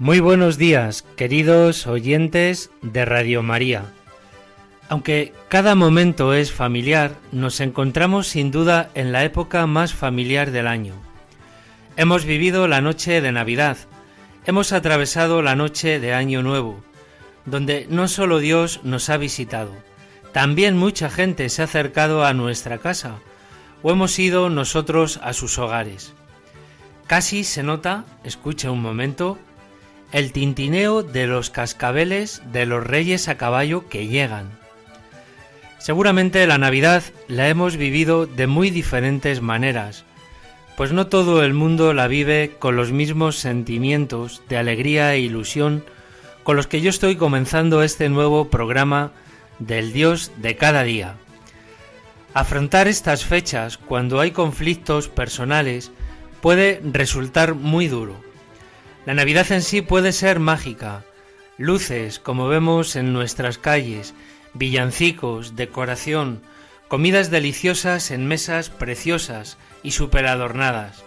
Muy buenos días, queridos oyentes de Radio María. Aunque cada momento es familiar, nos encontramos sin duda en la época más familiar del año. Hemos vivido la noche de Navidad, hemos atravesado la noche de Año Nuevo, donde no solo Dios nos ha visitado, también mucha gente se ha acercado a nuestra casa, o hemos ido nosotros a sus hogares. Casi se nota, escucha un momento, el tintineo de los cascabeles de los reyes a caballo que llegan. Seguramente la Navidad la hemos vivido de muy diferentes maneras, pues no todo el mundo la vive con los mismos sentimientos de alegría e ilusión con los que yo estoy comenzando este nuevo programa del Dios de cada día. Afrontar estas fechas cuando hay conflictos personales puede resultar muy duro la Navidad en sí puede ser mágica. Luces, como vemos en nuestras calles, villancicos, decoración, comidas deliciosas en mesas preciosas y superadornadas.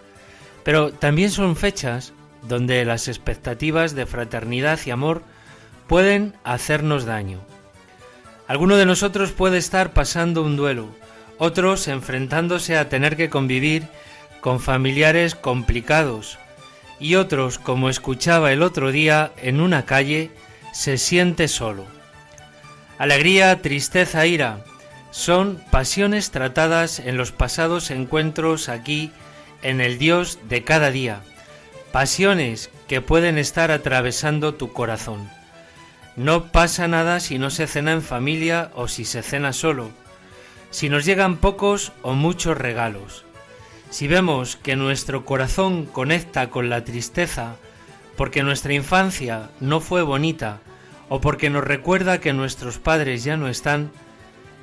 Pero también son fechas donde las expectativas de fraternidad y amor pueden hacernos daño. Alguno de nosotros puede estar pasando un duelo, otros enfrentándose a tener que convivir con familiares complicados y otros, como escuchaba el otro día en una calle, se siente solo. Alegría, tristeza, ira son pasiones tratadas en los pasados encuentros aquí en el Dios de cada día, pasiones que pueden estar atravesando tu corazón. No pasa nada si no se cena en familia o si se cena solo, si nos llegan pocos o muchos regalos. Si vemos que nuestro corazón conecta con la tristeza porque nuestra infancia no fue bonita o porque nos recuerda que nuestros padres ya no están,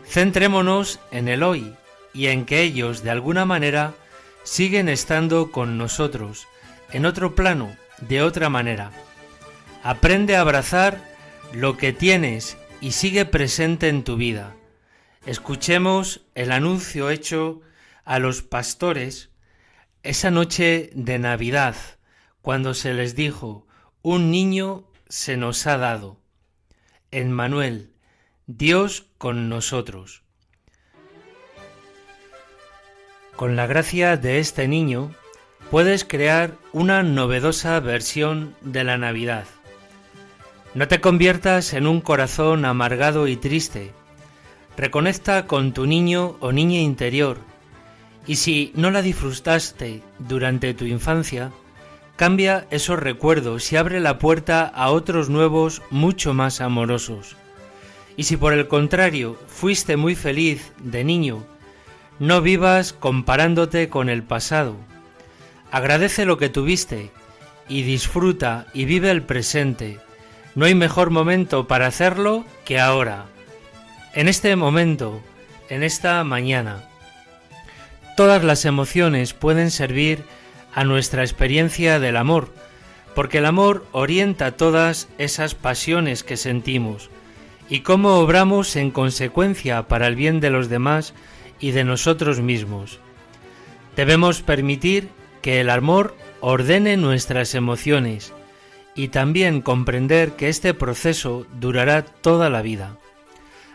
centrémonos en el hoy y en que ellos de alguna manera siguen estando con nosotros, en otro plano, de otra manera. Aprende a abrazar lo que tienes y sigue presente en tu vida. Escuchemos el anuncio hecho a los pastores esa noche de Navidad, cuando se les dijo, un niño se nos ha dado. En Manuel, Dios con nosotros. Con la gracia de este niño, puedes crear una novedosa versión de la Navidad. No te conviertas en un corazón amargado y triste. Reconecta con tu niño o niña interior y si no la disfrutaste durante tu infancia, cambia esos recuerdos y abre la puerta a otros nuevos mucho más amorosos. Y si por el contrario fuiste muy feliz de niño, no vivas comparándote con el pasado. Agradece lo que tuviste y disfruta y vive el presente. No hay mejor momento para hacerlo que ahora. En este momento, en esta mañana. Todas las emociones pueden servir a nuestra experiencia del amor, porque el amor orienta todas esas pasiones que sentimos y cómo obramos en consecuencia para el bien de los demás y de nosotros mismos. Debemos permitir que el amor ordene nuestras emociones y también comprender que este proceso durará toda la vida.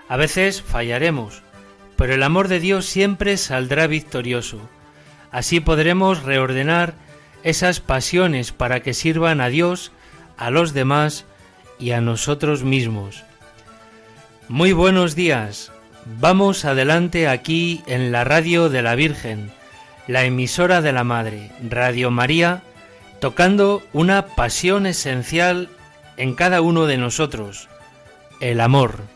A veces fallaremos, pero el amor de Dios siempre saldrá victorioso. Así podremos reordenar esas pasiones para que sirvan a Dios, a los demás y a nosotros mismos. Muy buenos días. Vamos adelante aquí en la radio de la Virgen, la emisora de la Madre, Radio María, tocando una pasión esencial en cada uno de nosotros, el amor.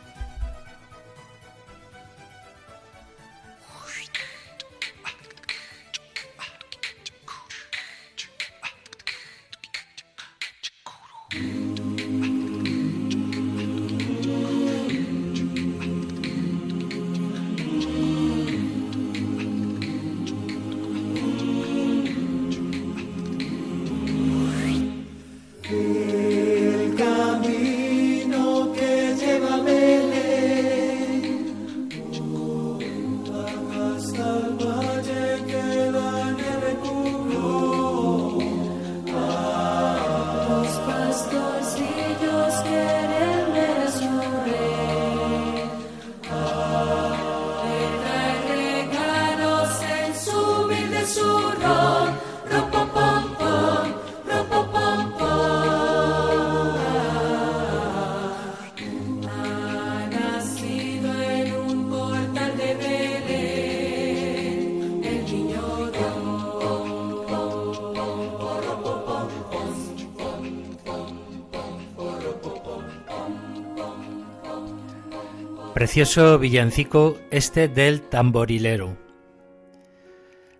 Precioso villancico este del tamborilero.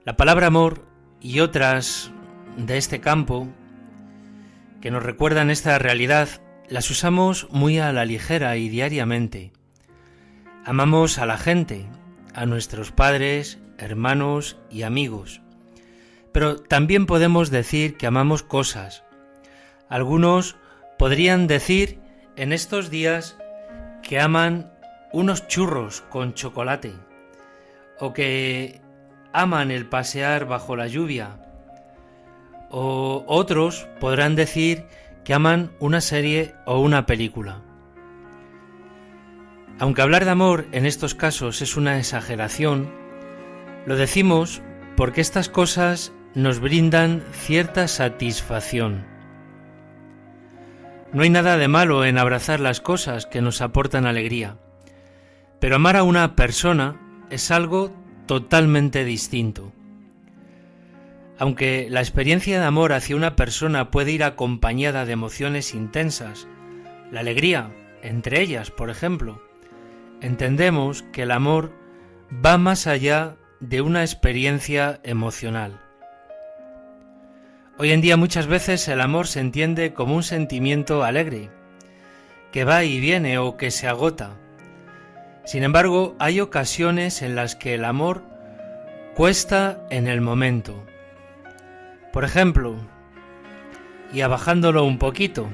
La palabra amor y otras de este campo que nos recuerdan esta realidad las usamos muy a la ligera y diariamente. Amamos a la gente, a nuestros padres, hermanos y amigos. Pero también podemos decir que amamos cosas. Algunos podrían decir en estos días que aman unos churros con chocolate o que aman el pasear bajo la lluvia o otros podrán decir que aman una serie o una película. Aunque hablar de amor en estos casos es una exageración, lo decimos porque estas cosas nos brindan cierta satisfacción. No hay nada de malo en abrazar las cosas que nos aportan alegría. Pero amar a una persona es algo totalmente distinto. Aunque la experiencia de amor hacia una persona puede ir acompañada de emociones intensas, la alegría, entre ellas, por ejemplo, entendemos que el amor va más allá de una experiencia emocional. Hoy en día muchas veces el amor se entiende como un sentimiento alegre, que va y viene o que se agota, sin embargo, hay ocasiones en las que el amor cuesta en el momento. Por ejemplo, y abajándolo un poquito,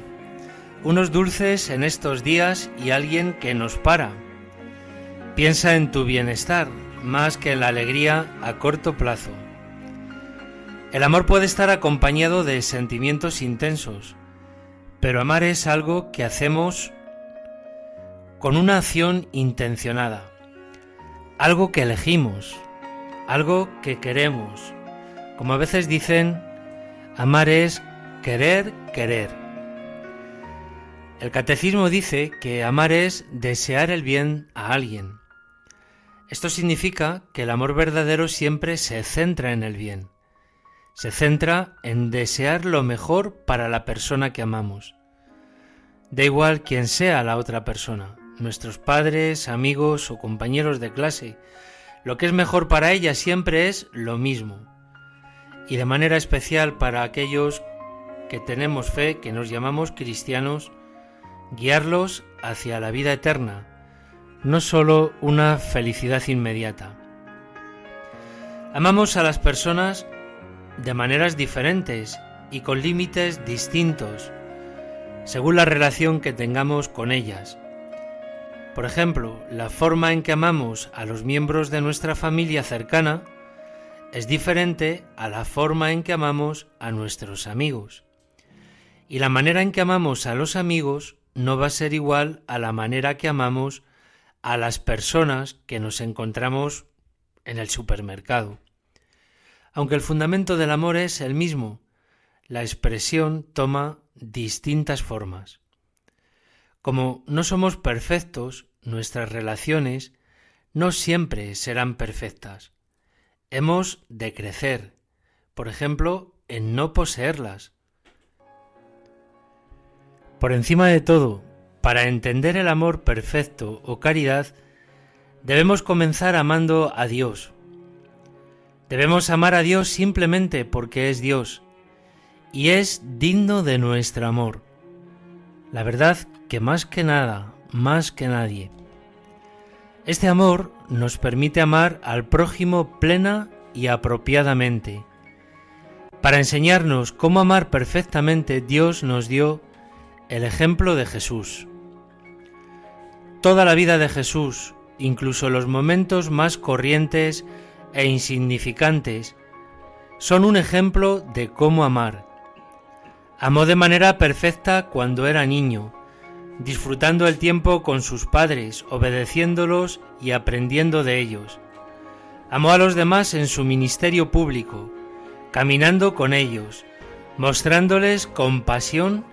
unos dulces en estos días y alguien que nos para. Piensa en tu bienestar más que en la alegría a corto plazo. El amor puede estar acompañado de sentimientos intensos, pero amar es algo que hacemos con una acción intencionada, algo que elegimos, algo que queremos. Como a veces dicen, amar es querer, querer. El catecismo dice que amar es desear el bien a alguien. Esto significa que el amor verdadero siempre se centra en el bien, se centra en desear lo mejor para la persona que amamos. Da igual quién sea la otra persona, nuestros padres, amigos o compañeros de clase. Lo que es mejor para ella siempre es lo mismo. Y de manera especial para aquellos que tenemos fe, que nos llamamos cristianos, guiarlos hacia la vida eterna, no sólo una felicidad inmediata. Amamos a las personas de maneras diferentes y con límites distintos, según la relación que tengamos con ellas. Por ejemplo, la forma en que amamos a los miembros de nuestra familia cercana es diferente a la forma en que amamos a nuestros amigos. Y la manera en que amamos a los amigos no va a ser igual a la manera que amamos a las personas que nos encontramos en el supermercado. Aunque el fundamento del amor es el mismo, la expresión toma distintas formas. Como no somos perfectos, nuestras relaciones no siempre serán perfectas. Hemos de crecer, por ejemplo, en no poseerlas, Por encima de todo, para entender el amor perfecto o caridad, debemos comenzar amando a Dios. Debemos amar a Dios simplemente porque es Dios y es digno de nuestro amor. La verdad que más que nada, más que nadie. Este amor nos permite amar al prójimo plena y apropiadamente. Para enseñarnos cómo amar perfectamente, Dios nos dio el ejemplo de Jesús. Toda la vida de Jesús, incluso los momentos más corrientes e insignificantes, son un ejemplo de cómo amar. Amó de manera perfecta cuando era niño, disfrutando el tiempo con sus padres, obedeciéndolos y aprendiendo de ellos. Amó a los demás en su ministerio público, caminando con ellos, mostrándoles compasión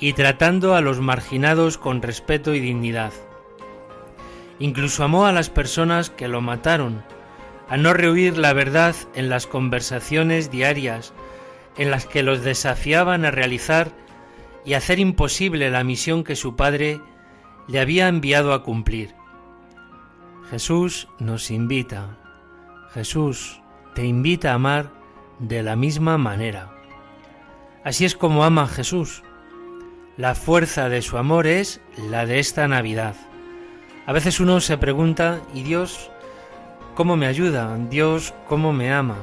y tratando a los marginados con respeto y dignidad. Incluso amó a las personas que lo mataron, a no rehuir la verdad en las conversaciones diarias en las que los desafiaban a realizar y hacer imposible la misión que su Padre le había enviado a cumplir. Jesús nos invita, Jesús te invita a amar de la misma manera. Así es como ama Jesús. La fuerza de su amor es la de esta Navidad. A veces uno se pregunta, ¿y Dios cómo me ayuda? ¿Dios cómo me ama?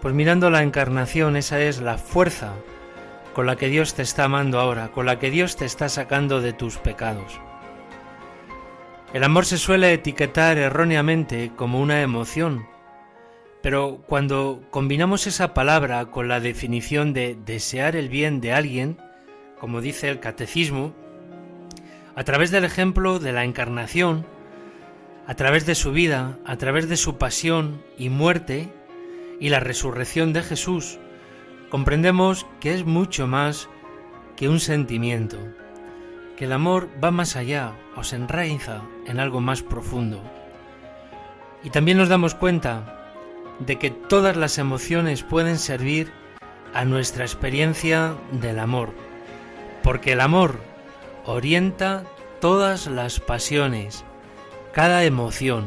Pues mirando la encarnación, esa es la fuerza con la que Dios te está amando ahora, con la que Dios te está sacando de tus pecados. El amor se suele etiquetar erróneamente como una emoción, pero cuando combinamos esa palabra con la definición de desear el bien de alguien, como dice el catecismo, a través del ejemplo de la encarnación, a través de su vida, a través de su pasión y muerte y la resurrección de Jesús, comprendemos que es mucho más que un sentimiento, que el amor va más allá, os enraiza en algo más profundo. Y también nos damos cuenta de que todas las emociones pueden servir a nuestra experiencia del amor, porque el amor orienta todas las pasiones, cada emoción.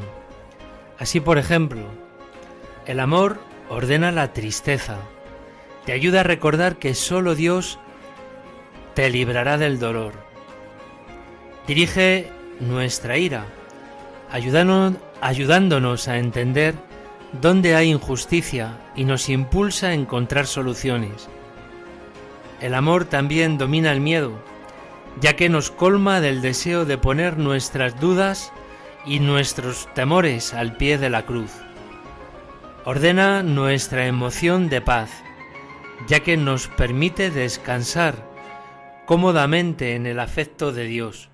Así, por ejemplo, el amor ordena la tristeza, te ayuda a recordar que solo Dios te librará del dolor. Dirige nuestra ira, ayudándonos a entender dónde hay injusticia y nos impulsa a encontrar soluciones. El amor también domina el miedo, ya que nos colma del deseo de poner nuestras dudas y nuestros temores al pie de la cruz. Ordena nuestra emoción de paz, ya que nos permite descansar cómodamente en el afecto de Dios.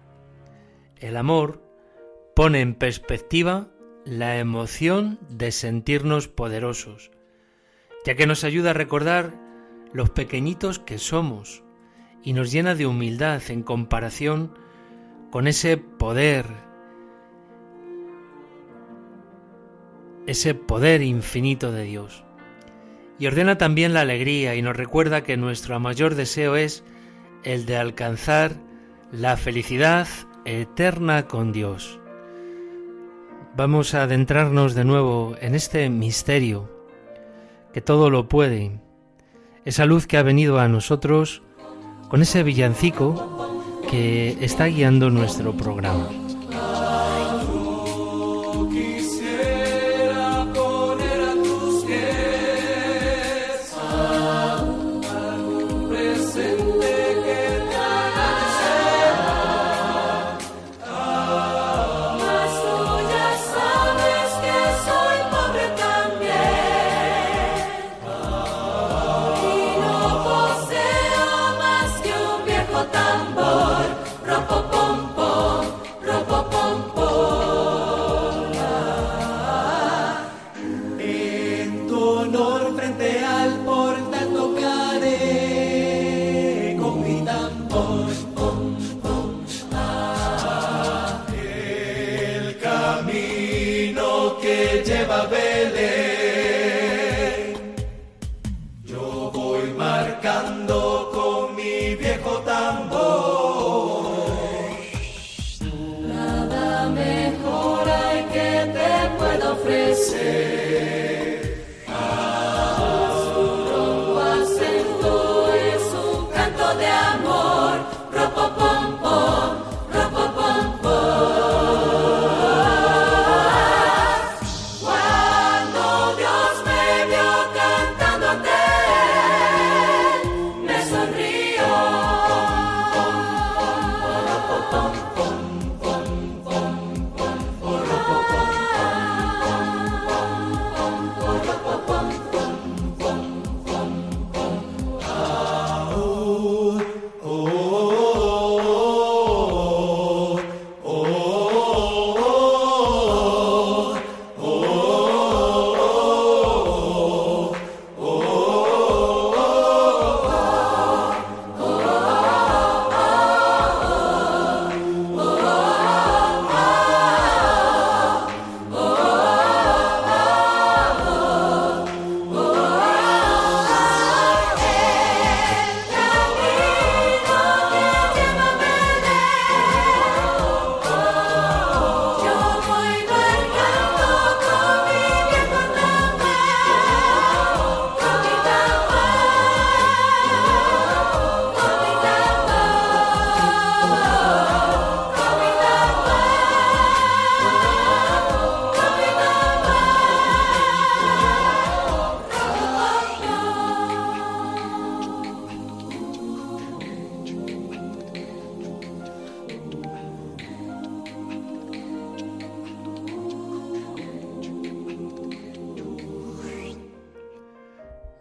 El amor pone en perspectiva la emoción de sentirnos poderosos, ya que nos ayuda a recordar los pequeñitos que somos y nos llena de humildad en comparación con ese poder, ese poder infinito de Dios y ordena también la alegría y nos recuerda que nuestro mayor deseo es el de alcanzar la felicidad eterna con Dios. Vamos a adentrarnos de nuevo en este misterio que todo lo puede, esa luz que ha venido a nosotros con ese villancico que está guiando nuestro programa. marcando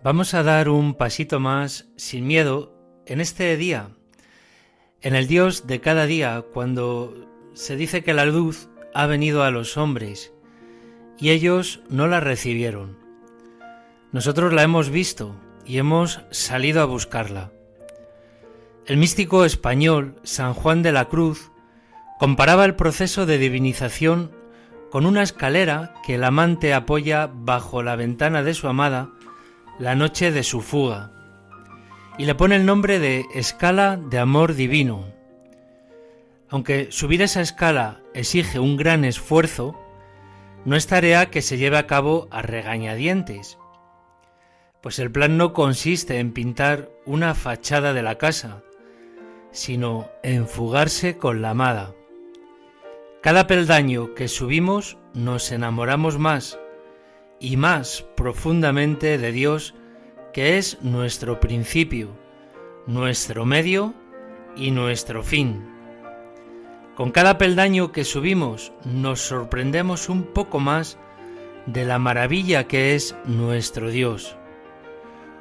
Vamos a dar un pasito más sin miedo en este día, en el Dios de cada día, cuando se dice que la luz ha venido a los hombres y ellos no la recibieron. Nosotros la hemos visto y hemos salido a buscarla. El místico español San Juan de la Cruz comparaba el proceso de divinización con una escalera que el amante apoya bajo la ventana de su amada la noche de su fuga y le pone el nombre de escala de amor divino. Aunque subir esa escala exige un gran esfuerzo, no es tarea que se lleve a cabo a regañadientes, pues el plan no consiste en pintar una fachada de la casa, sino en fugarse con la amada. Cada peldaño que subimos nos enamoramos más y más profundamente de Dios, que es nuestro principio, nuestro medio y nuestro fin. Con cada peldaño que subimos nos sorprendemos un poco más de la maravilla que es nuestro Dios.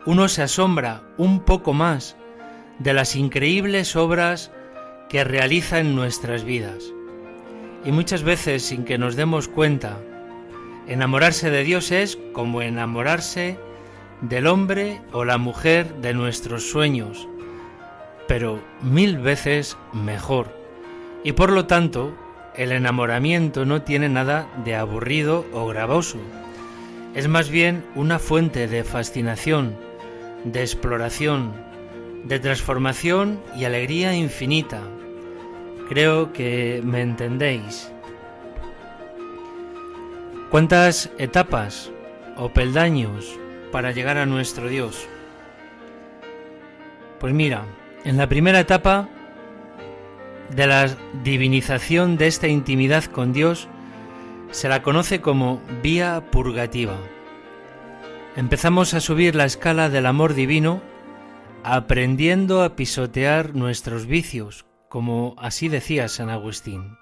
Uno se asombra un poco más de las increíbles obras que realiza en nuestras vidas. Y muchas veces sin que nos demos cuenta, enamorarse de Dios es como enamorarse del hombre o la mujer de nuestros sueños, pero mil veces mejor. Y por lo tanto, el enamoramiento no tiene nada de aburrido o gravoso. Es más bien una fuente de fascinación, de exploración, de transformación y alegría infinita. Creo que me entendéis. ¿Cuántas etapas o peldaños para llegar a nuestro Dios? Pues mira, en la primera etapa de la divinización de esta intimidad con Dios se la conoce como vía purgativa. Empezamos a subir la escala del amor divino aprendiendo a pisotear nuestros vicios, como así decía San Agustín.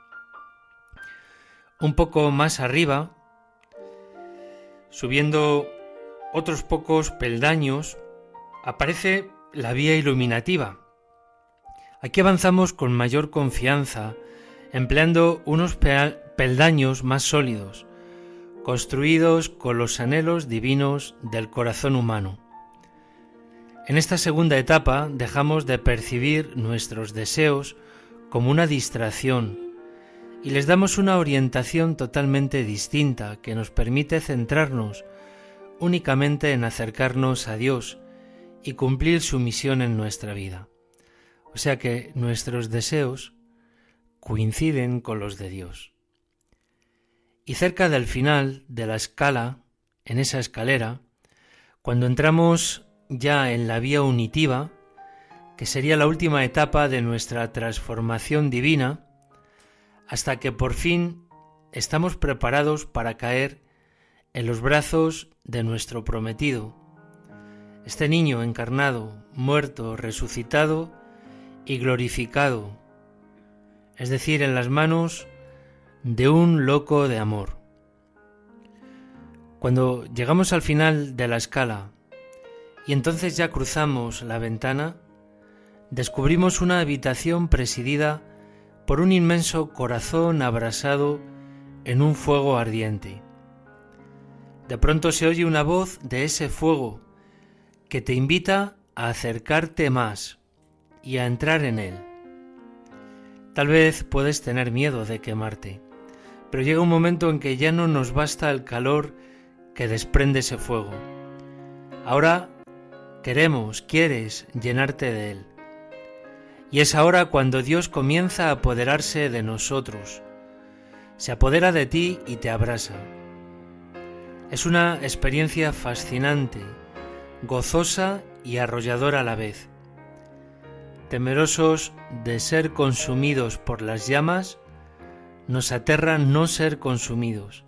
Un poco más arriba, subiendo otros pocos peldaños, aparece la vía iluminativa. Aquí avanzamos con mayor confianza, empleando unos peldaños más sólidos, construidos con los anhelos divinos del corazón humano. En esta segunda etapa dejamos de percibir nuestros deseos como una distracción y les damos una orientación totalmente distinta que nos permite centrarnos únicamente en acercarnos a Dios y cumplir su misión en nuestra vida. O sea que nuestros deseos coinciden con los de Dios. Y cerca del final de la escala, en esa escalera, cuando entramos ya en la vía unitiva, que sería la última etapa de nuestra transformación divina, hasta que por fin estamos preparados para caer en los brazos de nuestro prometido, este niño encarnado, muerto, resucitado y glorificado, es decir, en las manos de un loco de amor. Cuando llegamos al final de la escala y entonces ya cruzamos la ventana, descubrimos una habitación presidida por un inmenso corazón abrasado en un fuego ardiente. De pronto se oye una voz de ese fuego que te invita a acercarte más y a entrar en él. Tal vez puedes tener miedo de quemarte, pero llega un momento en que ya no nos basta el calor que desprende ese fuego. Ahora queremos, quieres llenarte de Él. Y es ahora cuando Dios comienza a apoderarse de nosotros. Se apodera de ti y te abraza. Es una experiencia fascinante, gozosa y arrolladora a la vez. Temerosos de ser consumidos por las llamas, nos aterra no ser consumidos.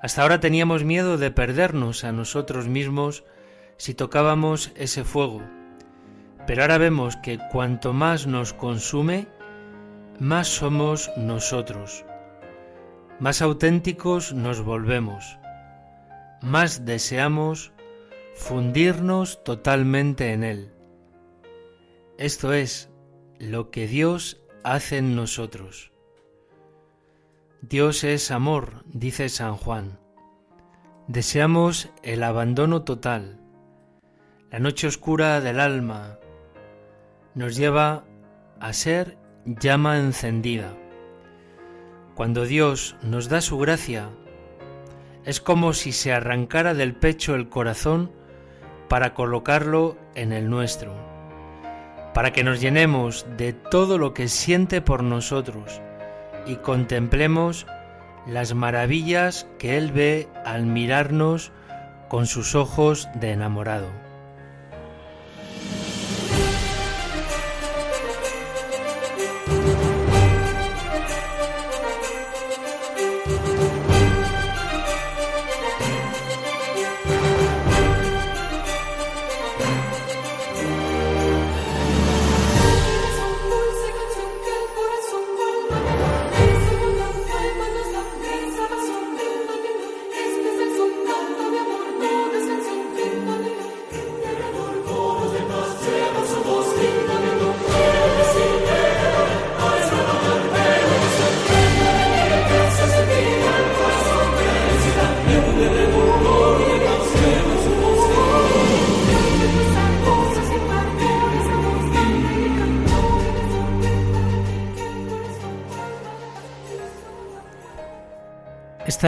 Hasta ahora teníamos miedo de perdernos a nosotros mismos si tocábamos ese fuego. Pero ahora vemos que cuanto más nos consume, más somos nosotros, más auténticos nos volvemos, más deseamos fundirnos totalmente en Él. Esto es lo que Dios hace en nosotros. Dios es amor, dice San Juan. Deseamos el abandono total. La noche oscura del alma nos lleva a ser llama encendida. Cuando Dios nos da su gracia, es como si se arrancara del pecho el corazón para colocarlo en el nuestro, para que nos llenemos de todo lo que siente por nosotros y contemplemos las maravillas que Él ve al mirarnos con sus ojos de enamorado.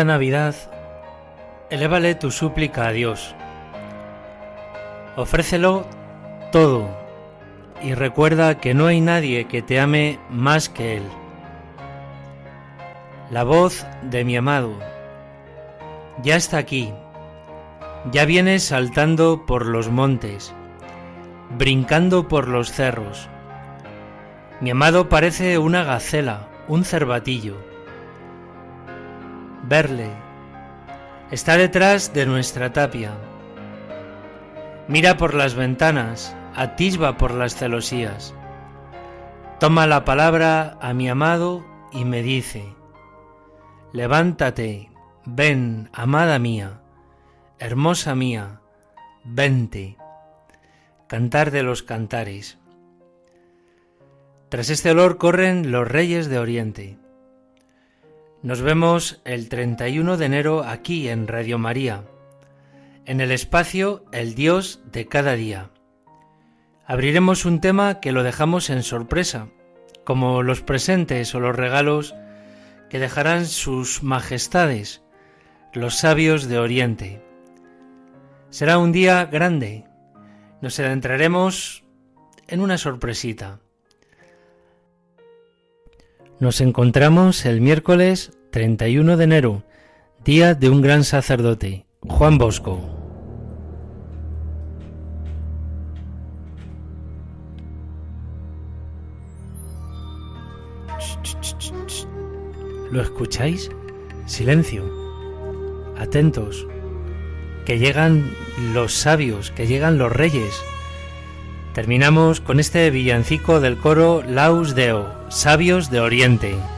Navidad, elévale tu súplica a Dios. Ofrécelo todo y recuerda que no hay nadie que te ame más que Él. La voz de mi amado ya está aquí, ya viene saltando por los montes, brincando por los cerros. Mi amado parece una gacela, un cervatillo verle. Está detrás de nuestra tapia. Mira por las ventanas, atisba por las celosías. Toma la palabra a mi amado y me dice, levántate, ven, amada mía, hermosa mía, vente. Cantar de los cantares. Tras este olor corren los reyes de Oriente. Nos vemos el 31 de enero aquí en Radio María, en el espacio El Dios de cada día. Abriremos un tema que lo dejamos en sorpresa, como los presentes o los regalos que dejarán sus majestades, los sabios de Oriente. Será un día grande. Nos adentraremos en una sorpresita. Nos encontramos el miércoles 31 de enero, día de un gran sacerdote, Juan Bosco. ¿Lo escucháis? Silencio. Atentos. Que llegan los sabios, que llegan los reyes. Terminamos con este villancico del coro Laus Deo, Sabios de Oriente.